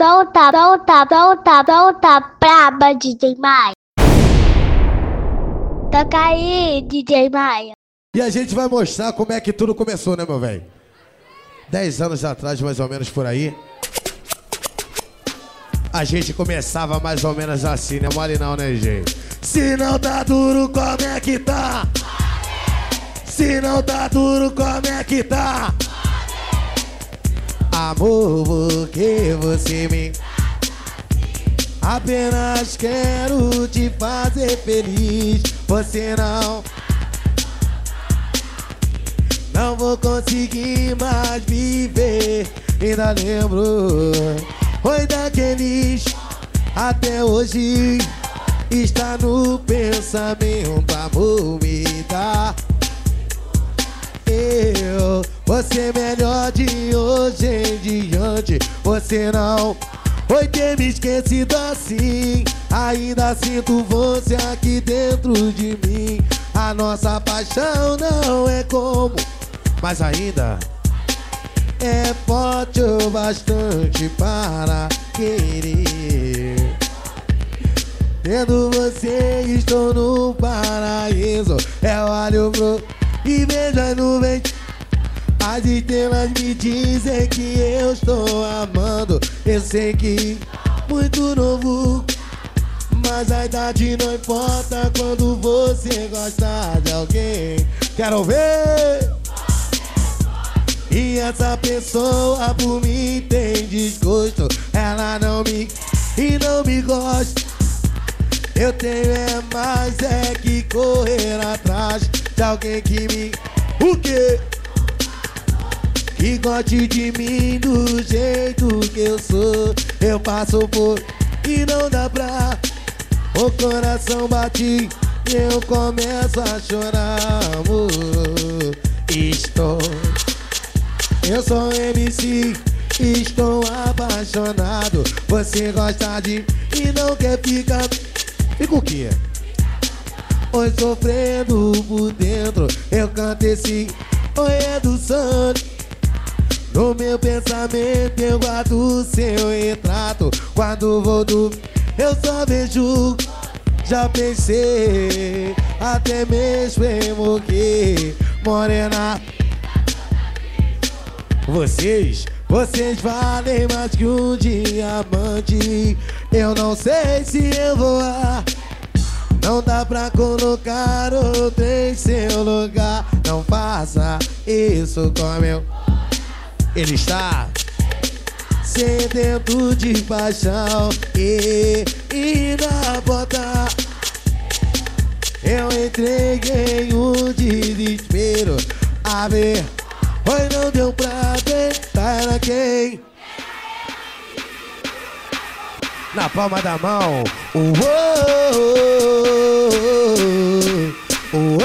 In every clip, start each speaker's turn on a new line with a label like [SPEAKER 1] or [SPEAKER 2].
[SPEAKER 1] Solta, solta, solta, solta, braba, DJ Maia. Toca aí, DJ Maia.
[SPEAKER 2] E a gente vai mostrar como é que tudo começou, né, meu velho? Dez anos atrás, mais ou menos por aí. A gente começava mais ou menos assim, né? Mole não, né, gente? Se não tá duro, como é que tá? Se não tá duro, como é que tá? Amor, porque você me. Apenas quero te fazer feliz. Você não. Não vou conseguir mais viver. Ainda lembro. Foi daqueles. Até hoje. Está no pensamento. Amor, me dá. Eu, você melhor de hoje em diante. Você não foi ter me esquecido assim. Ainda sinto você aqui dentro de mim. A nossa paixão não é como, mas ainda é forte o bastante para querer. Tendo você, estou no paraíso. Eu olho pro e vejo as nuvens. As estrelas me dizem que eu estou amando. Eu sei que muito novo, mas a idade não importa quando você gosta de alguém. Quero ver. E essa pessoa por mim tem desgosto. Ela não me e não me gosta. Eu tenho é mais é que correr atrás de alguém que me. O quê? Que goste de mim do jeito que eu sou. Eu passo por e não dá pra. O coração bate e eu começo a chorar, amor. Estou. Eu sou MC, estou apaixonado. Você gosta de e não quer ficar. Fica o quê? Oi, sofrendo por dentro, eu canto esse Oi, é do sangue. No meu pensamento eu guardo seu retrato. Quando vou dormir, eu só vejo. Já pensei até mesmo em morrer, morena. Vocês, vocês valem mais que um diamante. Eu não sei se eu vou. Não dá pra colocar outro em seu lugar. Não faça isso com meu. Ele está sedento de paixão e, e na bota. Eu entreguei um desespero. A ver, oi, não deu pra tentar quem? Na palma da mão. Uou, uou,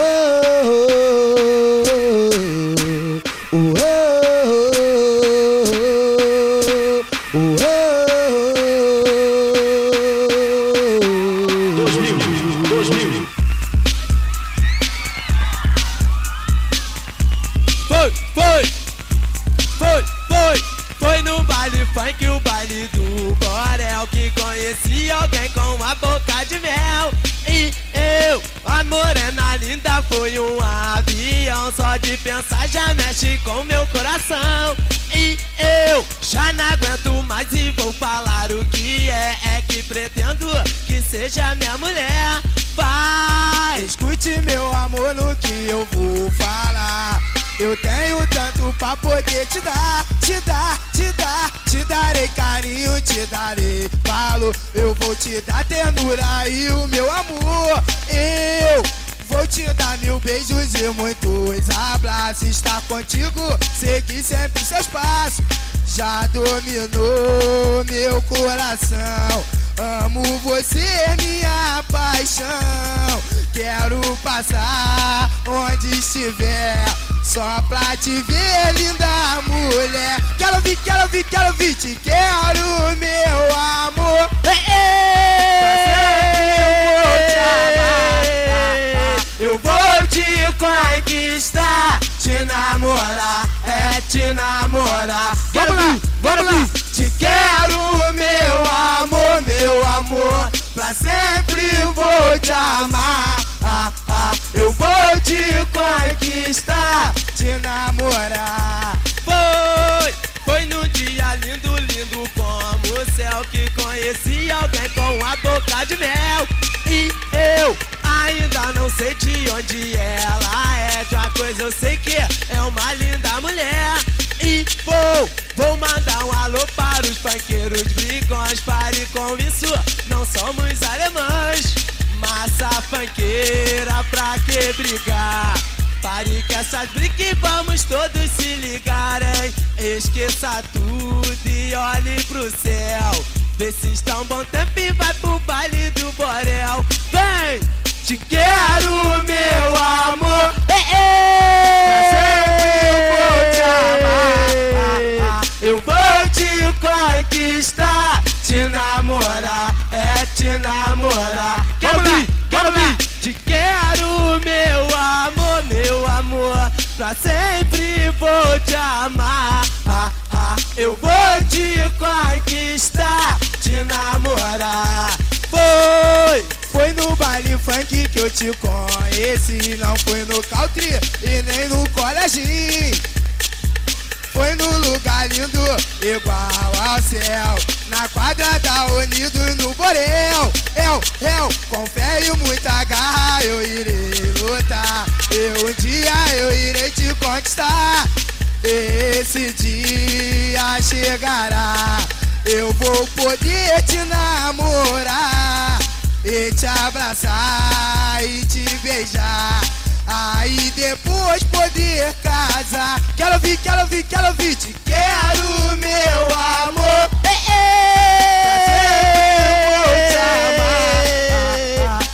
[SPEAKER 3] conheci alguém com a boca de mel. E eu, a morena linda, foi um avião. Só de pensar já mexe com meu coração. E eu já não aguento mais e vou falar o que é. É que pretendo que seja minha mulher. Vai, escute meu amor no que eu vou falar. Eu tenho tanto pra poder te dar, te dar, te dar, te darei carinho, te darei falo. Eu vou te dar ternura e o meu amor. Eu vou te dar mil beijos e muitos abraços. Estar contigo, seguir sempre seus passos. Já dominou meu coração. Amo você, minha paixão. Quero passar onde estiver. Só pra te ver, linda mulher. Quero ouvir, quero ouvir, quero ouvir, te quero, meu amor. Ei, ei, eu vou te amar. Tá, tá. Eu vou te conquistar. Te namorar, é te namorar. Vamos lá, vamos lá. Te quero, meu amor, meu amor.
[SPEAKER 4] Pra sempre vou te amar. Ah, ah, eu vou te conquistar, te namorar. Foi, foi num dia lindo, lindo como o céu que conheci alguém com a boca de mel. E eu ainda não sei de onde ela é. De uma coisa eu sei que é uma linda mulher. E vou, vou mandar um alô para os panqueiros brigões. Pare com isso, não somos alemães. Massa fanqueira, pra que brigar? Pare com essas brigas e vamos todos se ligarem. Esqueça tudo e olhe pro céu. Vê se está um bom tempo e vai pro baile do Borel. Vem! Te quero, meu amor. Eu vou te conquistar, te namorar, é te namorar. Quero Pra sempre vou te amar. Ah, ah, eu vou te conquistar, te namorar. Foi, foi no baile funk que eu te conheci. Não foi no country e nem no colégio. Foi no lugar lindo, igual ao céu. Na quadra da Unidos no Borel. Eu, eu, com fé e muita garra, eu irei lutar. E um dia eu irei te conquistar. Esse dia chegará. Eu vou poder te namorar. E te abraçar e te beijar. Aí depois poder casar. Quero ouvir, quero ouvir, quero ouvir. Te quero, meu amor.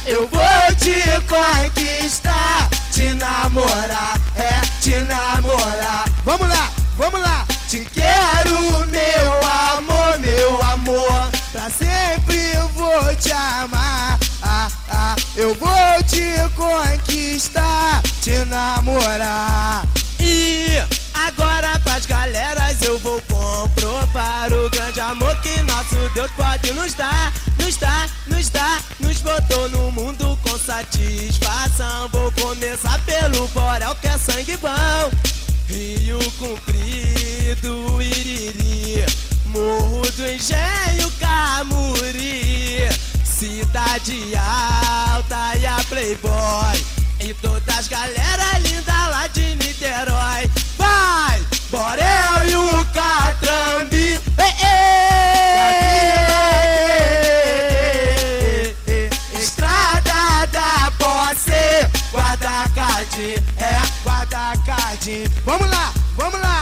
[SPEAKER 4] Eu vou te conquistar, te namorar, é te namorar. Vamos lá, vamos lá. Te quero, meu amor, meu amor. Pra sempre eu vou te amar. Ah, eu vou te conquistar, te namorar. E agora pras galeras eu vou comprovar o grande amor que nosso Deus pode nos dar, nos dar, nos dar, nos botou no mundo com satisfação. Vou começar pelo Borel que é sangue bom. Rio Comprido, Iriri, Morro do Engenho, Camuri, Cidade Alta e a Playboy. E todas as galera linda lá de Niterói. Vai, Borel e o Catrambi. Estrada da Posse, guarda card, é guarda card. Vamos lá, vamos lá.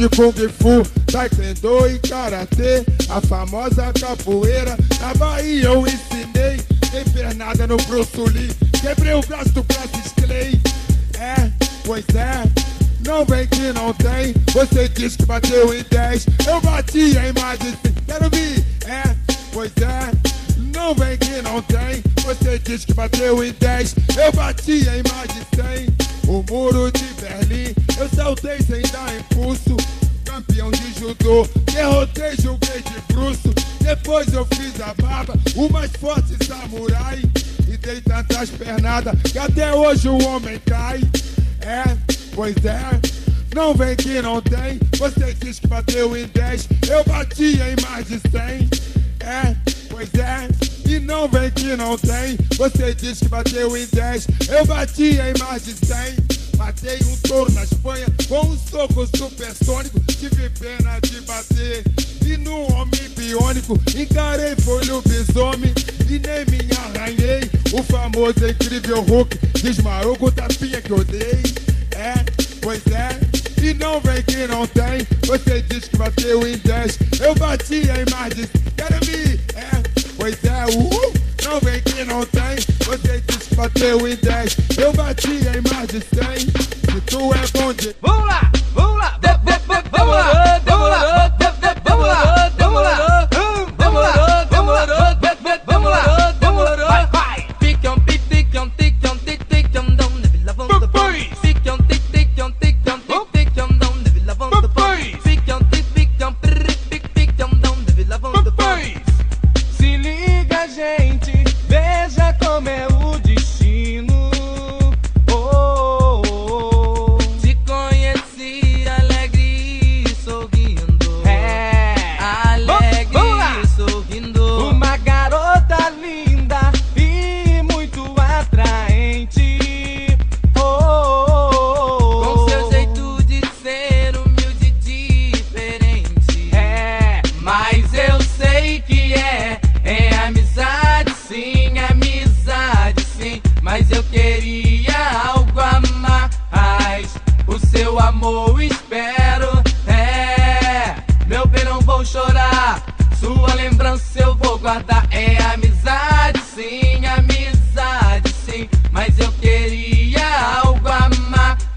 [SPEAKER 5] De Kung Fu, Taekwondo e Karatê. A famosa capoeira, na Bahia eu ensinei. Tem pernada no Bruce Lee, quebrei o braço do Francis Clay. É, pois é, não vem que não tem. Você diz que bateu em 10, eu tantas pernadas que até hoje o homem cai. É, pois é. Não vem que não tem. Você diz que bateu em 10, eu bati em mais de 100. É, pois é. E não vem que não tem. Você diz que bateu em 10, eu bati em mais de 100. Matei um touro na Espanha com um soco supersônico. Tive pena de bater. E no homem biônico, encarei foi lobisomem. E nem me arranhei. O famoso incrível Hulk desmarou com tapinha que eu dei. É, pois é. E não vem que não tem. Você diz que bateu em 10. Eu bati em mais de. Quero me. É, pois é. Uh, não vem que não tem. Você diz que bateu em 10. Eu bati em mais de 100. Se tu é bom de.
[SPEAKER 6] Vamos lá, vamos lá, vamos lá, vamos lá, vou chorar. Sua lembrança eu vou guardar. É amizade sim, amizade sim. Mas eu queria algo a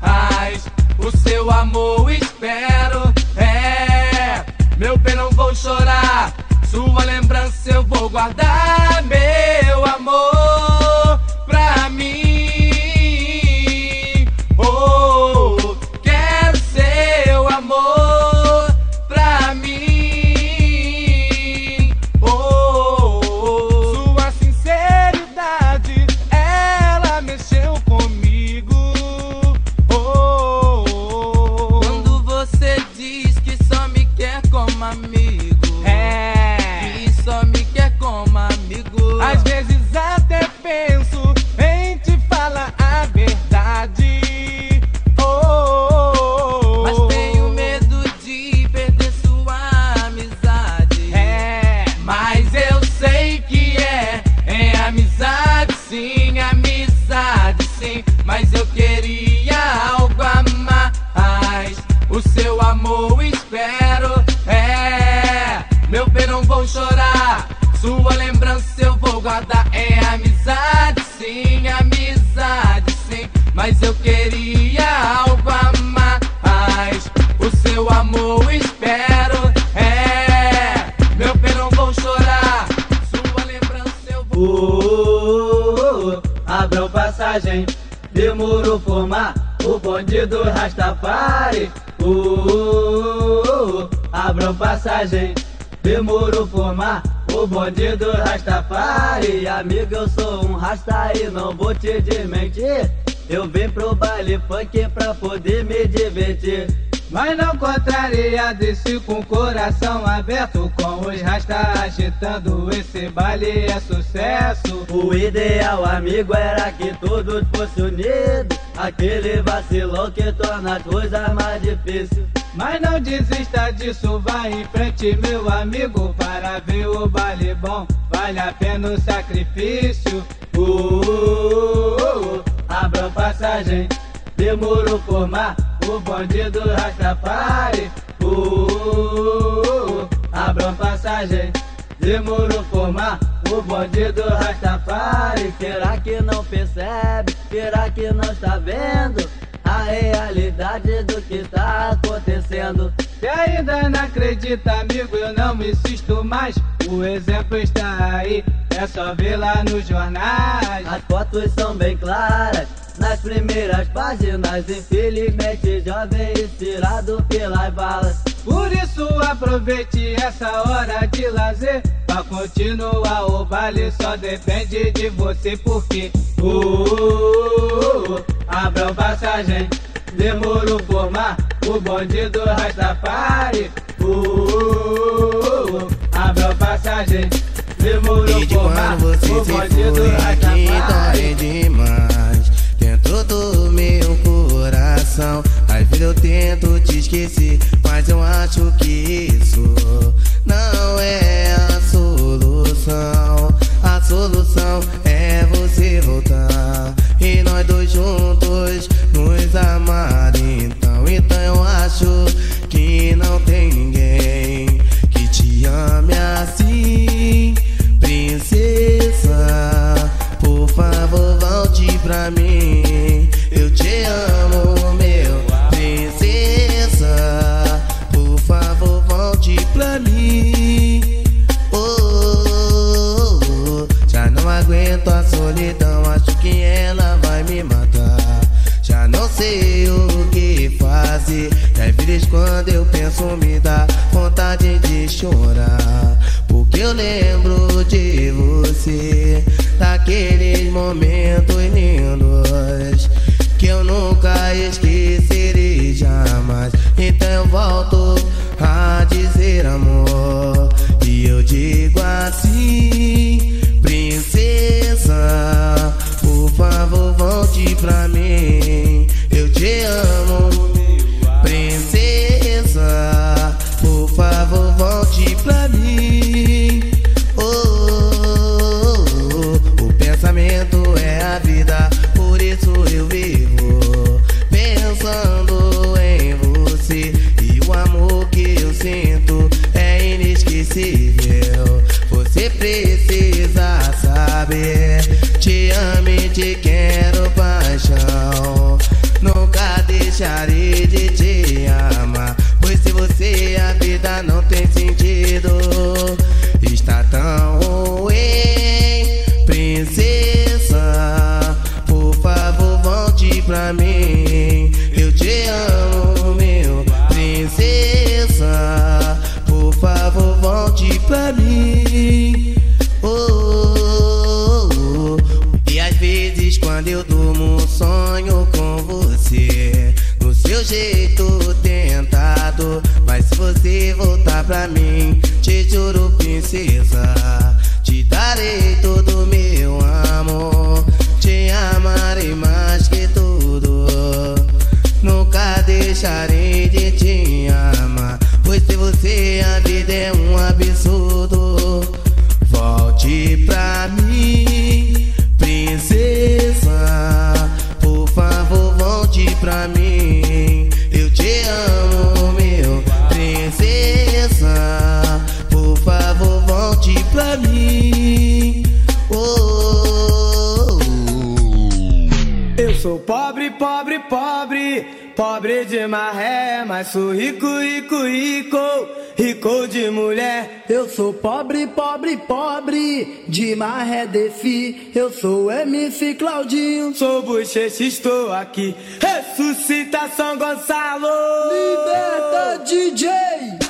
[SPEAKER 6] mais. O seu amor espero, é. Meu bem, não vou chorar. Sua lembrança eu vou guardar, meu amor,
[SPEAKER 7] demorou formar o bonde do Rastafari. Uh, abram passagem. Demorou formar o bonde do Rastafari. Amigo, eu sou um rasta e não vou te desmentir. Eu vim pro baile funk pra poder me divertir.
[SPEAKER 8] Mas não contraria desse com o coração aberto Com os rastas agitando esse baile é sucesso.
[SPEAKER 7] O ideal, amigo, era que todos fossem unidos. Aquele vacilão que torna as coisas mais difíceis.
[SPEAKER 8] Mas não desista disso, vai em frente meu amigo Para ver o baile bom, vale a pena o sacrifício.
[SPEAKER 7] Uh, uh, uh, uh. Abram passagem, demorou formar o bonde do Rastafari. Uh, uh, uh, abram passagem, demorou formar o bonde do Rastafari. Será que não percebe? Será que não está vendo? A realidade do que está acontecendo.
[SPEAKER 8] Se ainda não acredita, amigo, eu não insisto mais. O exemplo está aí, é só ver lá nos jornais.
[SPEAKER 7] As fotos são bem claras nas primeiras páginas. Infelizmente, jovem inspirado pelas balas.
[SPEAKER 8] Por isso, aproveite essa hora de lazer. Pra continuar o baile, só depende de você, porque.
[SPEAKER 7] Uh, uh, uh, abram passagem, demorou formar o bonde do Rastafari. Uh, uh, uh, abram passagem, demorou formar o bonde do Rastafari.
[SPEAKER 9] demais dentro do meu coração. Às vezes eu tento te esquecer, mas eu acho que isso não é a solução. A solução é você voltar e nós dois juntos nos amar. Então, então eu acho que não tem ninguém que te ame assim, jeito tentado. Mas se você voltar pra mim, te juro, princesa. De
[SPEAKER 8] maré, mas sou rico, rico, rico, rico de mulher.
[SPEAKER 10] Eu sou pobre, pobre, pobre, de maré defi. Eu sou MC Claudinho.
[SPEAKER 8] Sou bochecha, estou aqui. Ressuscita São Gonçalo.
[SPEAKER 10] Liberta DJ.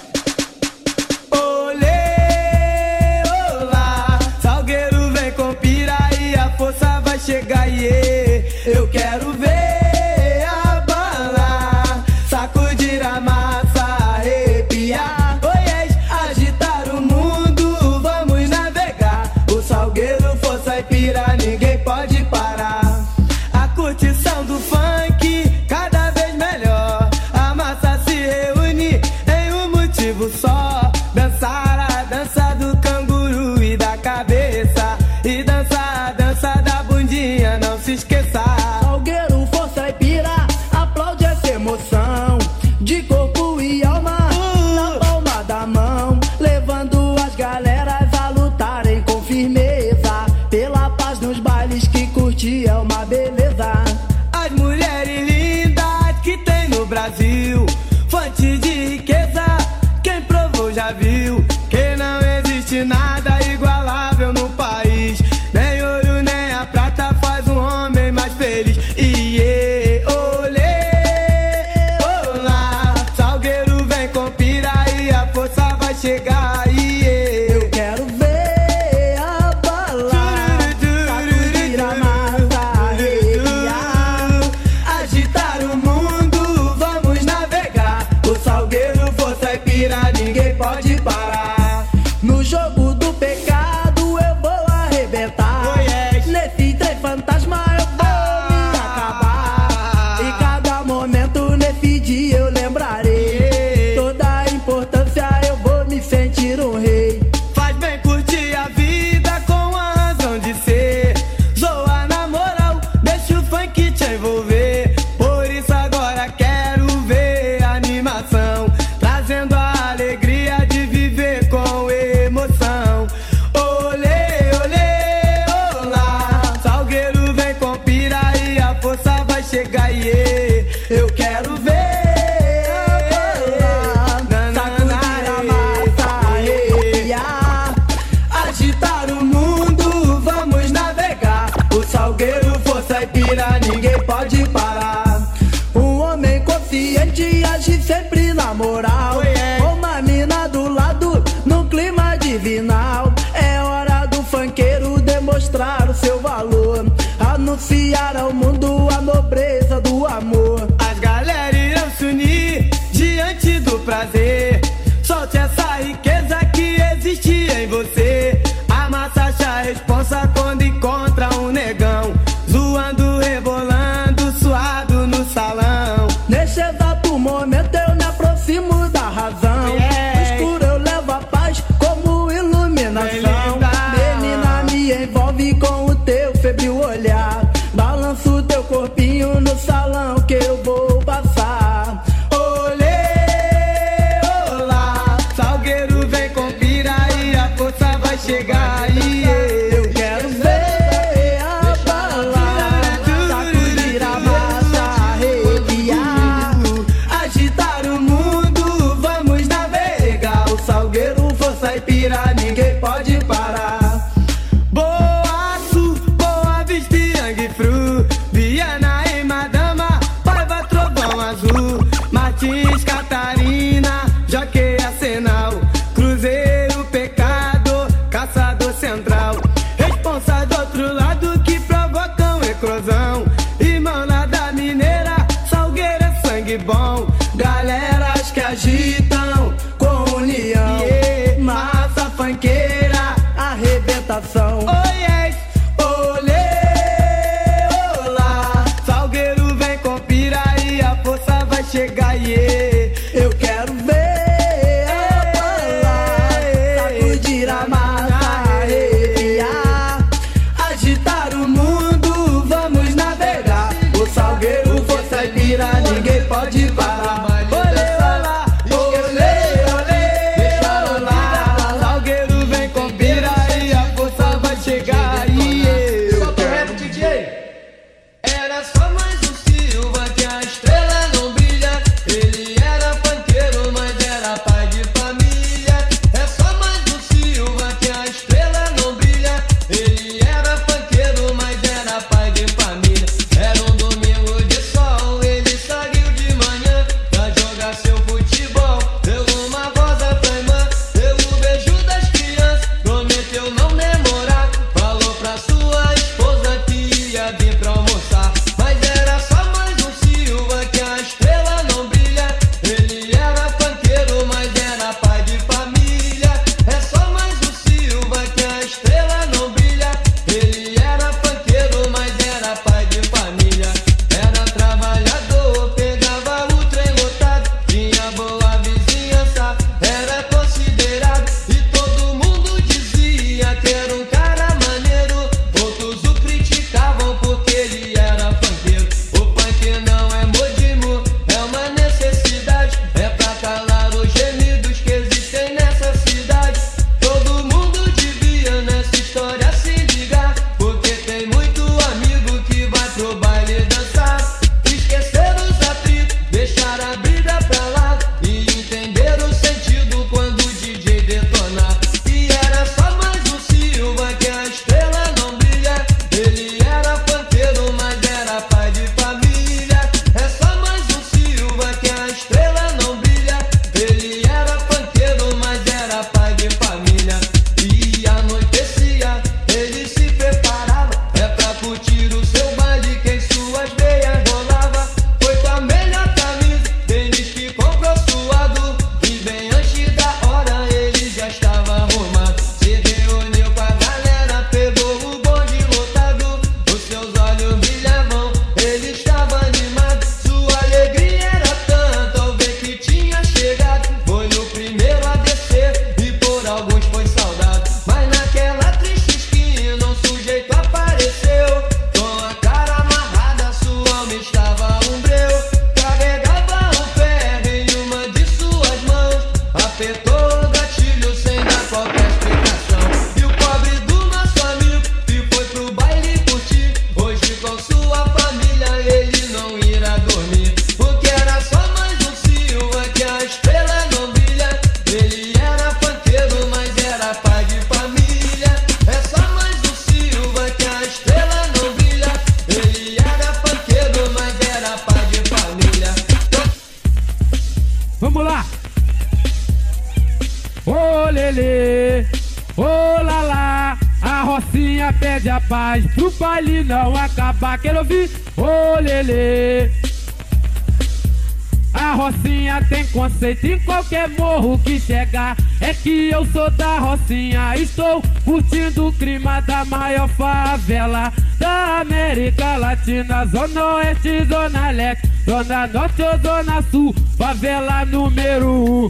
[SPEAKER 11] Favela da América Latina. Zona Oeste, Zona Leste, Zona Norte ou Zona Sul, favela número um.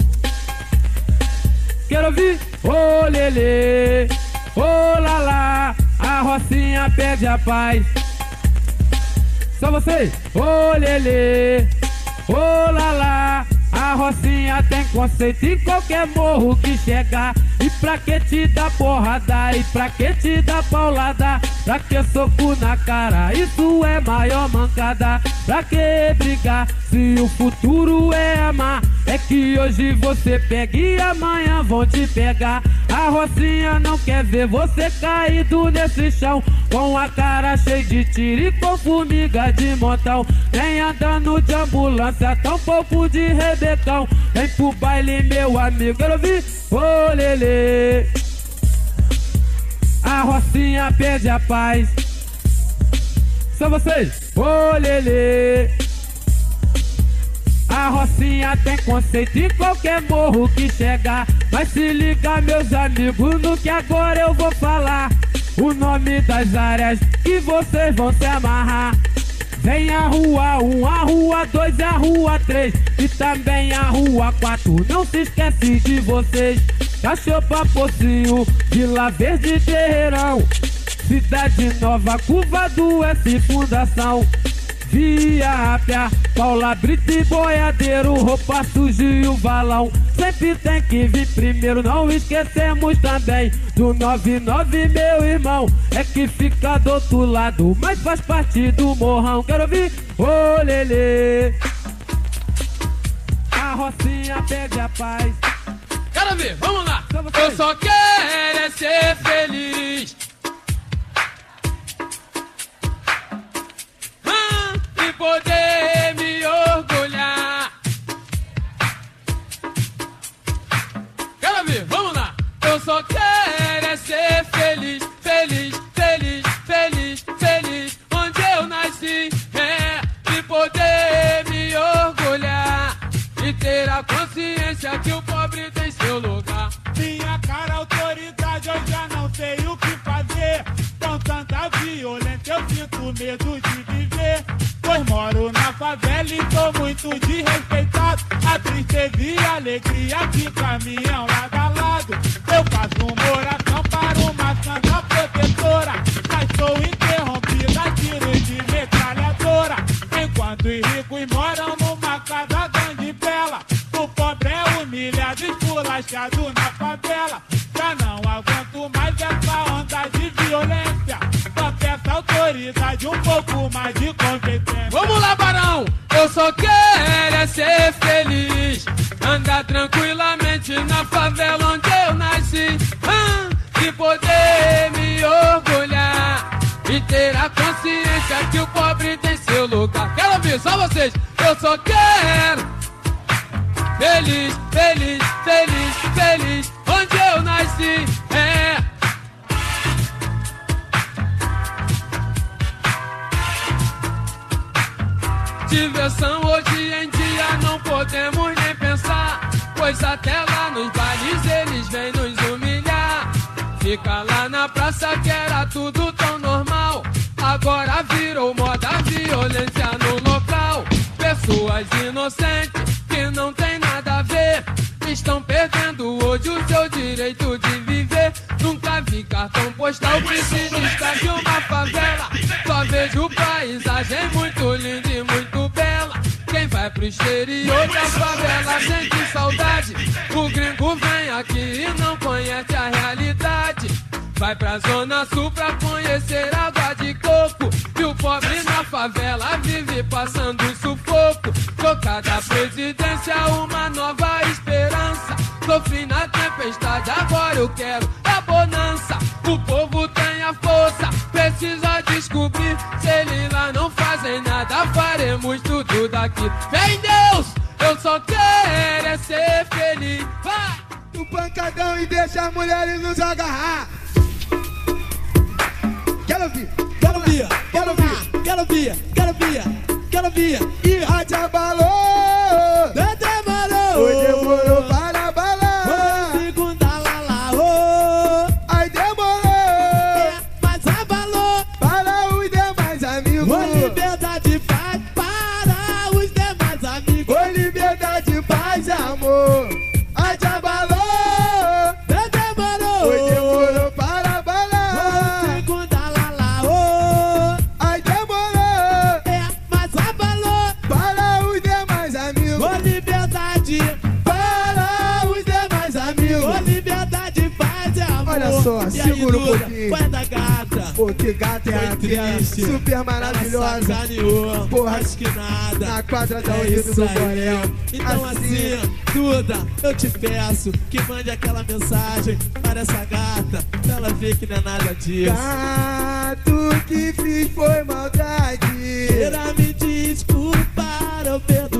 [SPEAKER 11] Quero ouvir, ô lelê, ô lá lá, a Rocinha pede a paz. Só vocês, ô lelê. Ô lá lá, a Rocinha tem conceito em qualquer morro que chegar. E pra que te dá porrada? E pra que te dá paulada? Pra que soco na cara? Isso é maior mancada. Pra que brigar? Se o futuro é amar, é que hoje você pega e amanhã vão te pegar. A Rocinha não quer ver você caído nesse chão. Com a cara cheia de tiro e com formiga de montão. Nem andando de ambulância, tão pouco de rebecão. Vem pro baile, meu amigo. Quero ouvir, ô lelê. A Rocinha pede a paz. São vocês, ô lelê. A Rocinha tem conceito em qualquer morro que chegar. Mas se liga, meus amigos, no que agora eu vou falar. O nome das áreas que vocês vão se amarrar. Vem a rua 1, a rua 2 a rua 3 e também a rua 4. Não se esquece de vocês. Cachopa Pocinho, Vila Verde Terreirão. Cidade Nova, Curva do S Fundação. Via Rápia, Paula Brito e Boiadeiro, roupa suja e o balão. Sempre tem que vir primeiro, não esquecemos também do 99, meu irmão. É que fica do outro lado, mas faz parte do morrão. Quero ouvir, ô lelê. A Rocinha pede a paz.
[SPEAKER 12] Quero ver, vamos lá. Eu só quero é ser feliz. Ah, e poder
[SPEAKER 13] cara, autoridade, eu já não sei o que fazer. Com tanta violência, eu sinto medo de viver. Pois moro na favela e tô muito desrespeitado. A tristeza e a alegria que caminham lado a lado. Eu faço uma oração para uma santa protetora. Mas sou interrompida a tiros de metralhadora. Enquanto os esculachado na favela. Já não aguento mais essa onda de violência. Só peço autoridade, um pouco mais de competência.
[SPEAKER 12] Vamos lá, Barão! Eu só quero é ser feliz. Andar tranquilamente na favela onde eu nasci. Ah, e poder me orgulhar. E ter a consciência que o pobre tem seu lugar. Quero ouvir, só vocês. Eu só quero. Feliz, podemos nem pensar. Pois até lá nos bailes eles vêm nos humilhar. Fica lá na praça que era tudo tão normal. Agora virou moda violência no local. Pessoas inocentes que não tem nada a ver. Estão perdendo hoje o seu direito de viver. Nunca vi cartão postal que se uma favela. Só vejo paisagem muito linda pro exterior da favela sente saudade. O gringo vem aqui e não conhece a realidade. Vai pra zona sul pra conhecer água de coco. E o pobre na favela vive passando sufoco. Tocada presidência, uma nova esperança. Sofri na tempestade, agora eu quero a bonança. O povo força. Precisa descobrir se ele lá não fazem nada. Faremos tudo daqui. Vem Deus, eu só quero é ser feliz. Vai!
[SPEAKER 14] O pancadão e deixa as mulheres nos agarrar. Quero ouvir,
[SPEAKER 15] quero ouvir, quero ouvir, quero ouvir, quero ouvir, quero ouvir.
[SPEAKER 14] E rádio abalou. segura um pouquinho.
[SPEAKER 15] Da gata.
[SPEAKER 14] Porque gata é a
[SPEAKER 15] triste,
[SPEAKER 14] super maravilhosa.
[SPEAKER 15] Sacaneou,
[SPEAKER 14] Porra,
[SPEAKER 15] acho que nada.
[SPEAKER 14] Na quadra da
[SPEAKER 15] é
[SPEAKER 14] do Borel.
[SPEAKER 15] Então assim, assim, Duda, eu te peço que mande aquela mensagem para essa gata. Pra ela ver que não é nada disso.
[SPEAKER 14] Gato que fiz foi maldade.
[SPEAKER 15] Queira me desculpar, eu
[SPEAKER 16] perdi.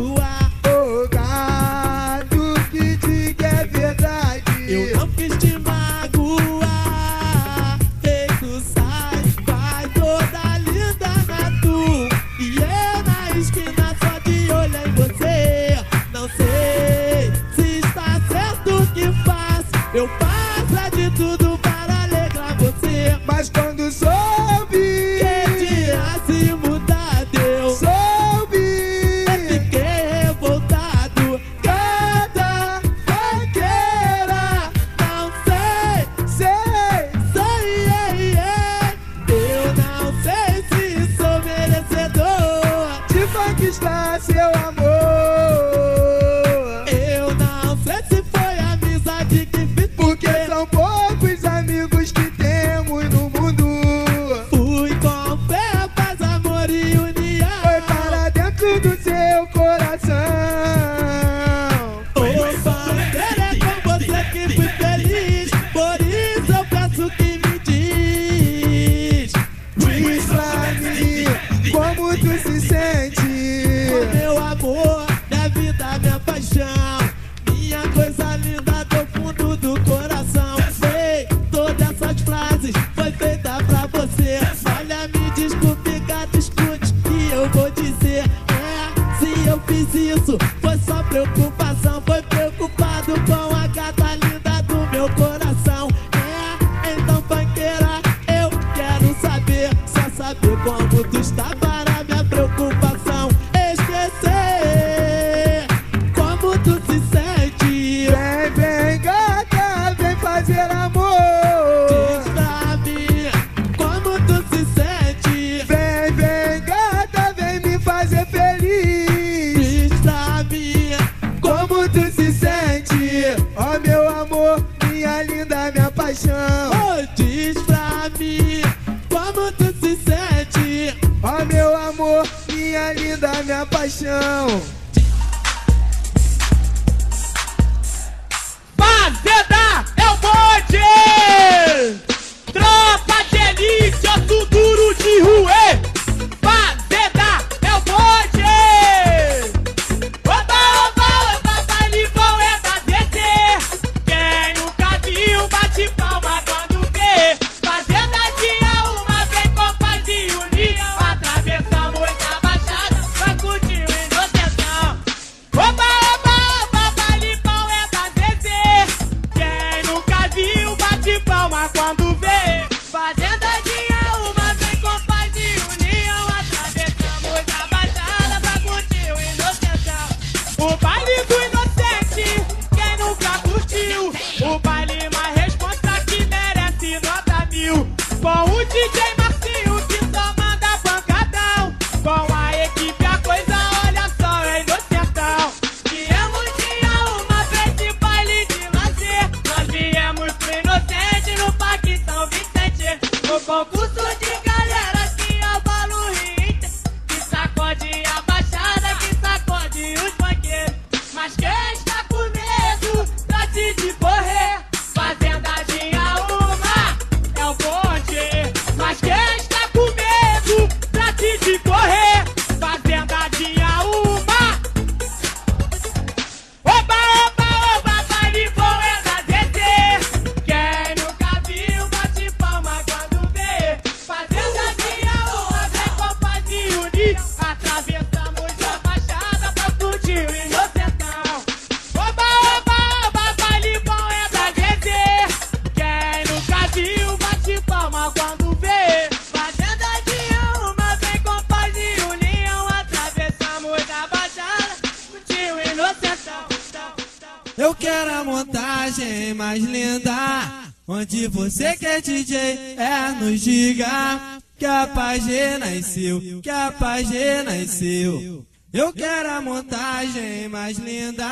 [SPEAKER 16] Panca
[SPEAKER 17] montagem mais linda. Onde você quer DJ é nos diga que a página nasceu, que a página nasceu. Eu quero a montagem mais linda.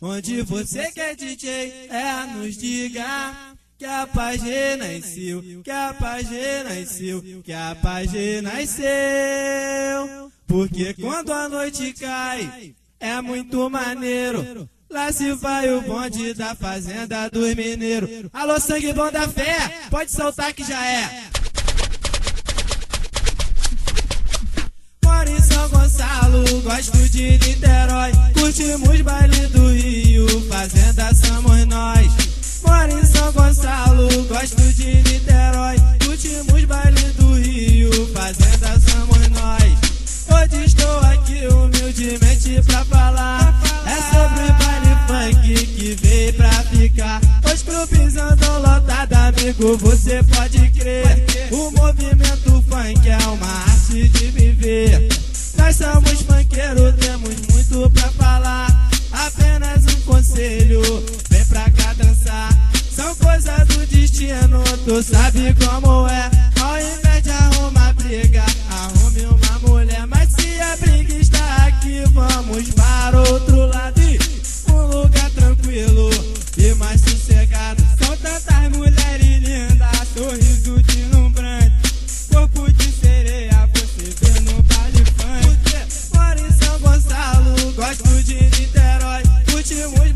[SPEAKER 17] Onde você quer DJ é nos diga que a página nasceu, que a página nasceu, que a página nasceu. Porque quando a noite cai, é muito maneiro. Lá se vai o bonde da fazenda dos mineiros. Alô, sangue bom da fé, pode soltar que já é. Moro em São Gonçalo, gosto de Niterói. Curtimos baile do Rio, fazenda somos nós. Moro em São Gonçalo, gosto de Niterói. Curtimos baile do Rio, fazenda somos nós. Hoje estou aqui humildemente pra falar. Funk que veio pra ficar. Os clubes andam lotados, amigo, você pode crer. O movimento funk é uma arte de viver. Nós somos funkeiros, temos muito pra falar. Apenas um conselho, vem pra cá dançar. São coisas do destino, tu sabe como é. Ao invés de arrumar briga, arrume uma mulher. Mas se a briga está aqui, vamos para outro lado. Tranquilo e mais sossegado. São tantas mulheres lindas, sorriso deslumbrante. Corpo de sereia, você vê no baile funk. Moro em São Gonçalo, gosto de Niterói. Curtimos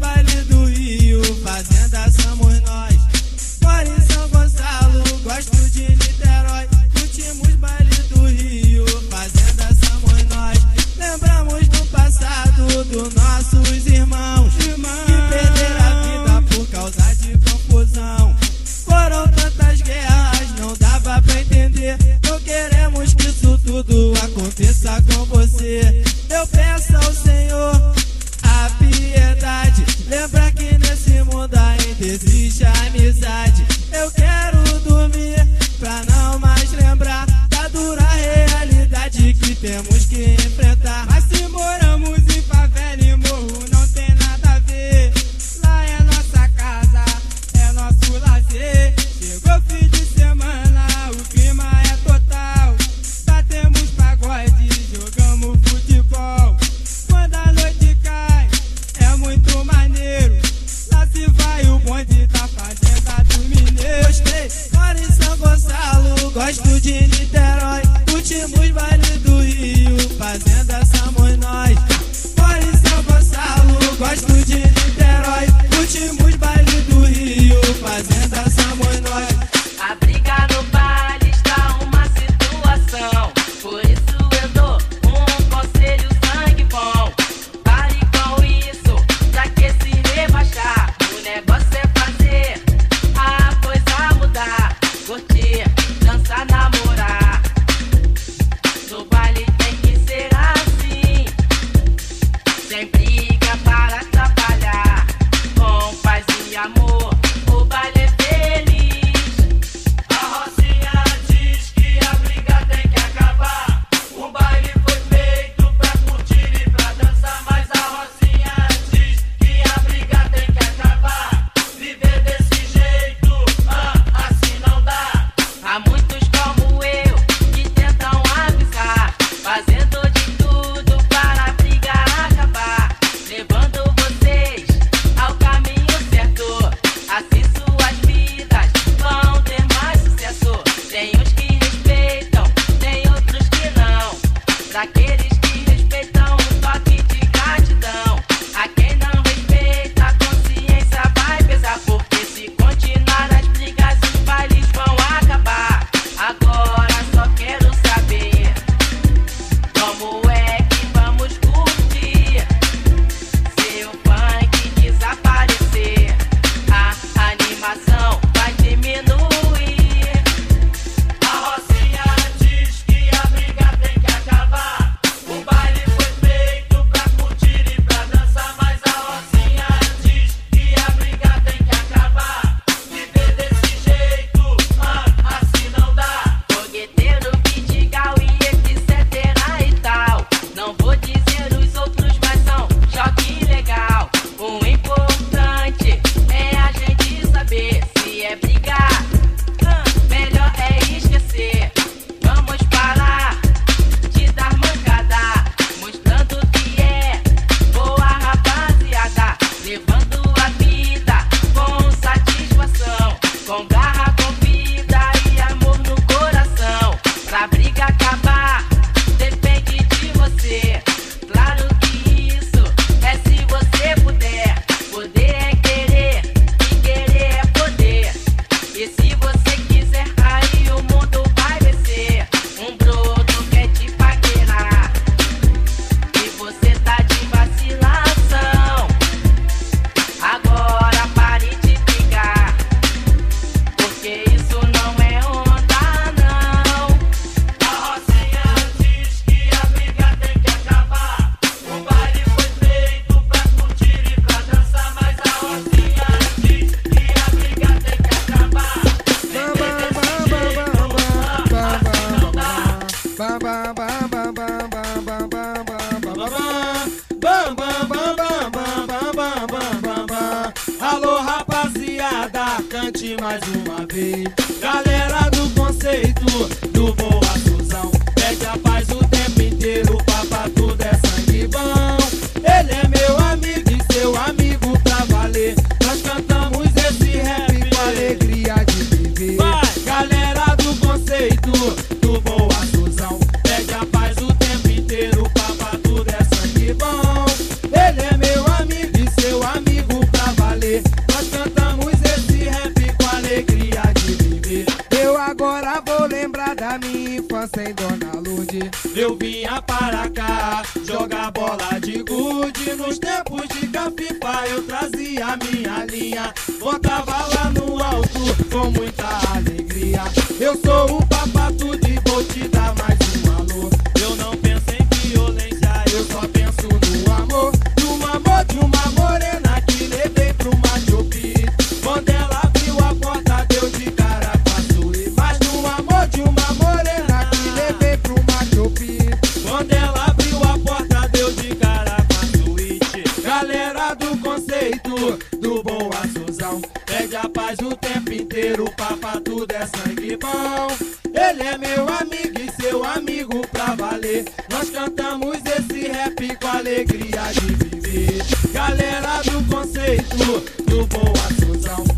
[SPEAKER 17] alegria de viver. Galera do conceito do Boa Suzão.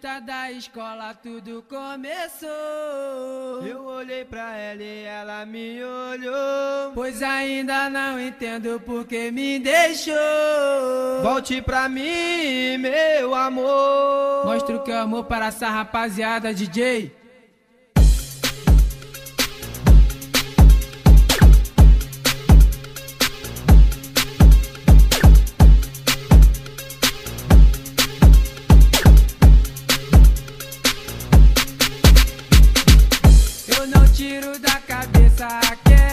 [SPEAKER 18] da
[SPEAKER 19] escola tudo começou.
[SPEAKER 17] Eu olhei pra ela e ela me olhou.
[SPEAKER 19] Pois ainda não entendo por que me deixou.
[SPEAKER 17] Volte pra mim, meu amor.
[SPEAKER 19] Mostra o que é amor para essa rapaziada, DJ. I get.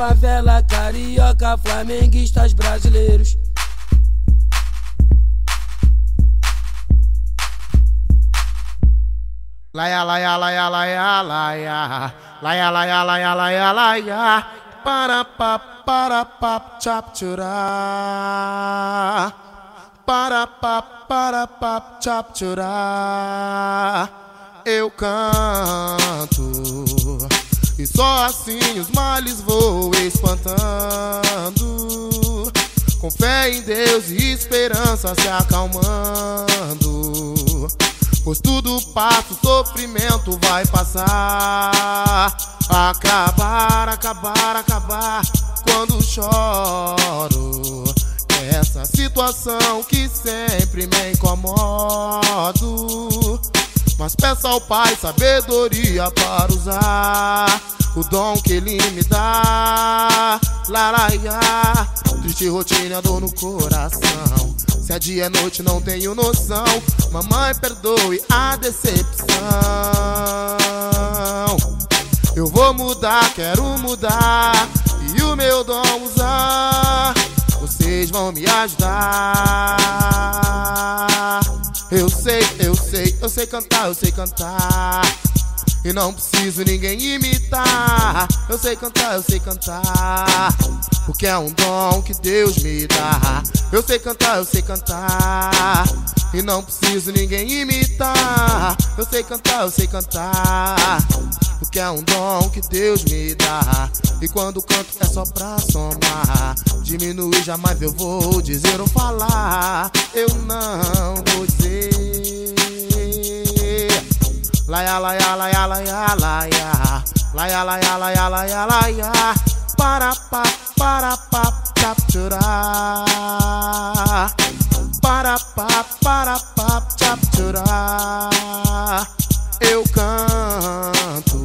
[SPEAKER 19] favela carioca, flamenguistas brasileiros.
[SPEAKER 2] Laia, laia, laia, laia, laia. Laia, laia, laia, laia, laia. Para, pa, para, pa, chap, churá. Para, pa, para, pa, chap, churá. Eu canto e só assim os males vou espantando. Com fé em Deus e esperança se acalmando. Pois tudo passa, o sofrimento vai passar. Acabar, acabar, acabar. Quando choro, essa situação que sempre me incomodo. Mas peço ao Pai sabedoria para usar o dom que Ele me dá. Laraia, triste rotina, dor no coração. Se é dia é noite, não tenho noção. Mamãe, perdoe a decepção. Eu vou mudar, quero mudar. E o meu dom usar. Vocês vão me ajudar. Eu sei, eu sei, eu sei cantar, eu sei cantar. E não preciso ninguém imitar. Eu sei cantar, eu sei cantar. Porque é um dom que Deus me dá. Eu sei cantar, eu sei cantar. E não preciso ninguém imitar. Eu sei cantar, eu sei cantar. Porque é um dom que Deus me dá. E quando canto é só pra somar. Diminui, jamais eu vou dizer ou falar. Eu não vou dizer. Laia, laia, laia, laia, laia. Laia, laia, laia, laia, laia. Para, pa, para, pa, capturar. Para, pa, para, pa, capturar. Eu canto.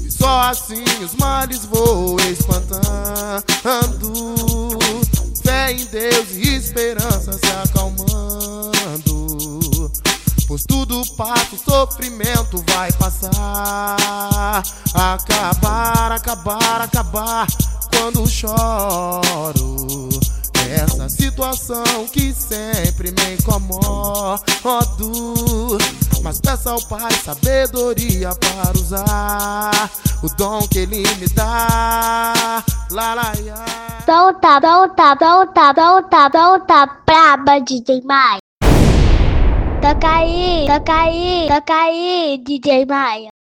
[SPEAKER 2] E só assim os males vou espantando. Fé em Deus e esperança se acalmando. Pois tudo passa, o sofrimento vai passar. Acabar, acabar, acabar. Quando choro. Essa situação que sempre me incomodo. Mas peço ao Pai sabedoria para usar o dom que Ele me dá. Laraia.
[SPEAKER 1] Solta, solta, solta, solta, solta, braba, DJ Maia. Toca aí, toca aí, toca aí, DJ Maia.